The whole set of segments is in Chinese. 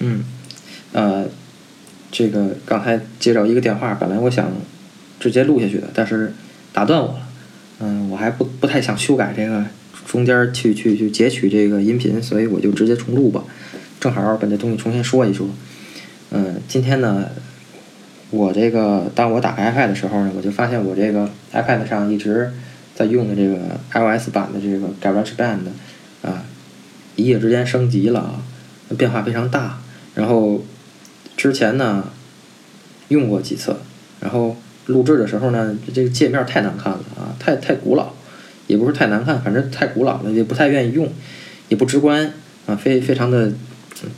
嗯，呃，这个刚才接到一个电话，本来我想直接录下去的，但是打断我了。嗯，我还不不太想修改这个中间去去去截取这个音频，所以我就直接重录吧。正好把这东西重新说一说。嗯，今天呢，我这个当我打开 iPad 的时候呢，我就发现我这个 iPad 上一直在用的这个 iOS 版的这个 GarageBand 啊，一夜之间升级了啊，变化非常大。然后之前呢用过几次，然后录制的时候呢，这个界面太难看了啊，太太古老，也不是太难看，反正太古老了，也不太愿意用，也不直观啊，非非常的。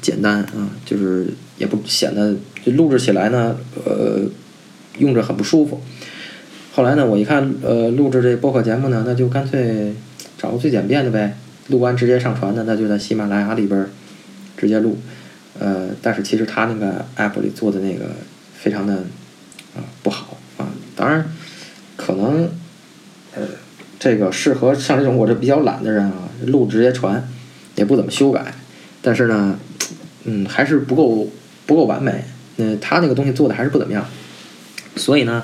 简单啊，就是也不显得就录制起来呢，呃，用着很不舒服。后来呢，我一看，呃，录制这播客节目呢，那就干脆找个最简便的呗，录完直接上传的，那就在喜马拉雅里边直接录。呃，但是其实他那个 app 里做的那个非常的啊不好啊。当然，可能呃这个适合像这种我这比较懒的人啊，录直接传，也不怎么修改。但是呢。嗯，还是不够不够完美。那他那个东西做的还是不怎么样，所以呢，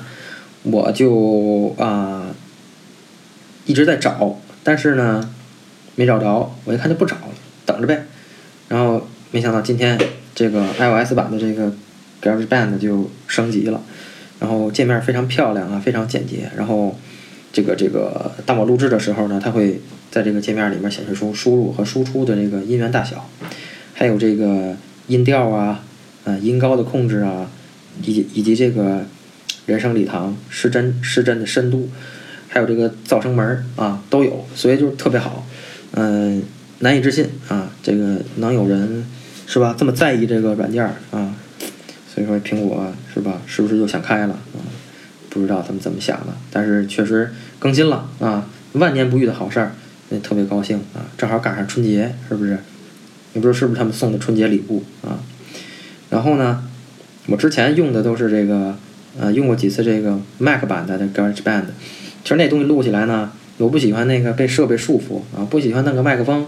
我就啊一直在找，但是呢没找着。我一看就不找了，等着呗。然后没想到今天这个 iOS 版的这个 GarageBand 就升级了，然后界面非常漂亮啊，非常简洁。然后这个这个当我录制的时候呢，它会在这个界面里面显示出输入和输出的这个音源大小。还有这个音调啊，呃，音高的控制啊，以及以及这个人声礼堂失真失真的深度，还有这个噪声门啊都有，所以就特别好，嗯，难以置信啊，这个能有人是吧这么在意这个软件儿啊，所以说苹果是吧是不是又想开了啊？不知道他们怎么想的，但是确实更新了啊，万年不遇的好事儿，那特别高兴啊，正好赶上春节，是不是？也不知道是不是他们送的春节礼物啊？然后呢，我之前用的都是这个，呃，用过几次这个 Mac 版的 GarageBand。其实那东西录起来呢，我不喜欢那个被设备束缚啊，不喜欢那个麦克风，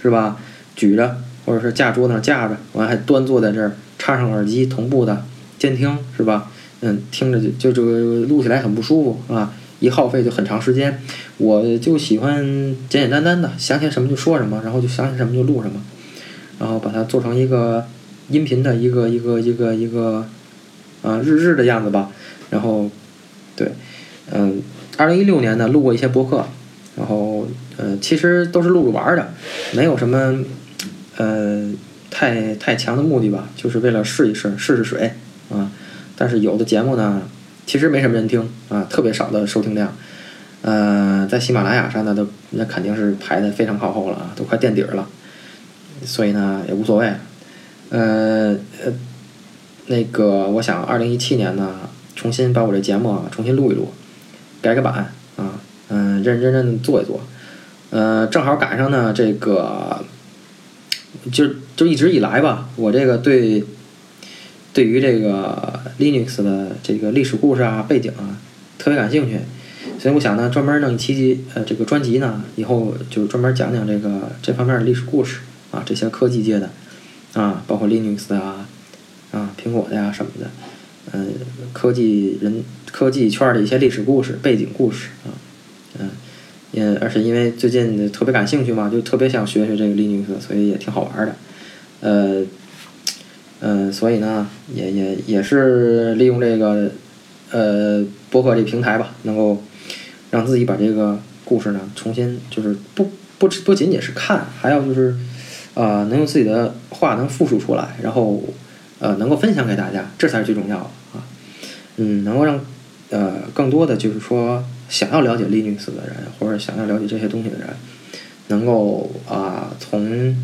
是吧？举着或者是架桌子上架着，完还端坐在这儿，插上耳机同步的监听，是吧？嗯，听着就就这个录起来很不舒服啊，一耗费就很长时间。我就喜欢简简单单的，想起来什么就说什么，然后就想起什么就录什么。然后把它做成一个音频的一个一个一个一个啊日志的样子吧。然后对，嗯，二零一六年呢录过一些博客，然后呃其实都是录着玩的，没有什么呃太太强的目的吧，就是为了试一试试试水啊。但是有的节目呢其实没什么人听啊，特别少的收听量。呃，在喜马拉雅上呢都那肯定是排的非常靠后了啊，都快垫底儿了。所以呢，也无所谓，呃呃，那个，我想二零一七年呢，重新把我这节目啊重新录一录，改个版啊，嗯，认认真真做一做，呃，正好赶上呢，这个，就就一直以来吧，我这个对，对于这个 Linux 的这个历史故事啊、背景啊，特别感兴趣，所以我想呢，专门弄一期呃这个专辑呢，以后就专门讲讲这个这方面的历史故事。啊，这些科技界的，啊，包括 Linux 啊，啊，苹果的呀什么的，嗯，科技人、科技圈的一些历史故事、背景故事啊，嗯，也而且因为最近特别感兴趣嘛，就特别想学学这个 Linux，所以也挺好玩的，呃，嗯，所以呢，也也也是利用这个呃博客这平台吧，能够让自己把这个故事呢重新就是不不不仅仅是看，还要就是。呃，能用自己的话能复述出来，然后呃，能够分享给大家，这才是最重要的啊。嗯，能够让呃更多的就是说想要了解 Linux 的人，或者想要了解这些东西的人，能够啊从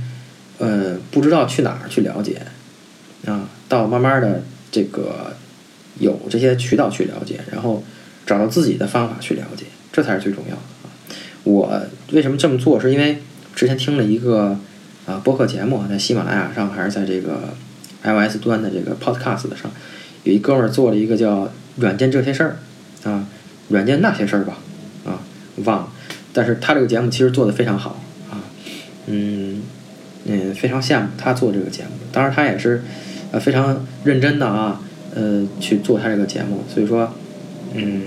呃不知道去哪儿去了解啊，到慢慢的这个有这些渠道去了解，然后找到自己的方法去了解，这才是最重要的。我为什么这么做？是因为之前听了一个。啊，播客节目在喜马拉雅上还是在这个 iOS 端的这个 Podcast 上，有一哥们儿做了一个叫《软件这些事儿》啊，软件那些事儿吧啊，忘了。但是他这个节目其实做的非常好啊，嗯，嗯，非常羡慕他做这个节目。当然，他也是呃非常认真的啊，呃去做他这个节目。所以说，嗯，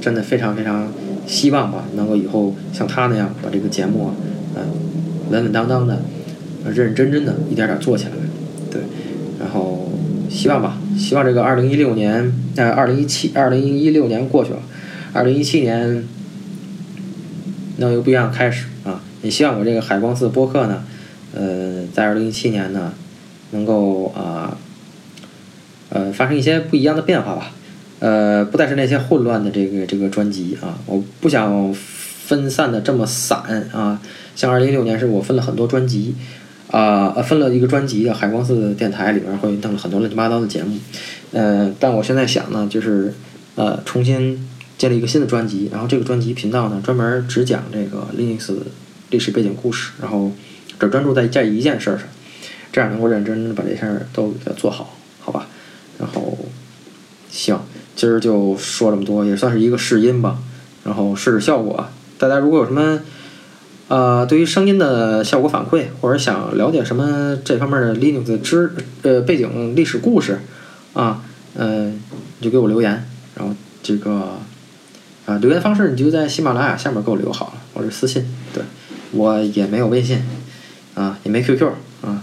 真的非常非常希望吧，能够以后像他那样把这个节目啊，嗯，稳稳当当的、认认真真的一点点做起来。对，然后希望吧，希望这个二零一六年，呃，二零一七、二零一六年过去了，二零一七年能有不一样的开始啊！也希望我这个海光寺播客呢。呃，在二零一七年呢，能够啊，呃，发生一些不一样的变化吧。呃，不再是那些混乱的这个这个专辑啊，我不想分散的这么散啊。像二零一六年是我分了很多专辑啊，呃，分了一个专辑，海光寺电台里面会弄了很多乱七八糟的节目。呃，但我现在想呢，就是呃，重新建立一个新的专辑，然后这个专辑频道呢，专门只讲这个 Linux 历史背景故事，然后。只专注在这一件事上，这样能够认真把这事儿都给它做好，好吧？然后，行，今儿就说这么多，也算是一个试音吧，然后试试效果。大家如果有什么，呃，对于声音的效果反馈，或者想了解什么这方面的 Linux 知呃背景历史故事啊，嗯，你就给我留言，然后这个啊留言方式你就在喜马拉雅下面给我留好了，或者私信，对我也没有微信。啊，也没 QQ 啊，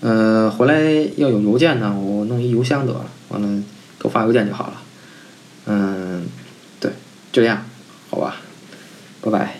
呃，回来要有邮件呢，我弄一邮箱得了，完了给我发邮件就好了。嗯，对，就这样，好吧，拜拜。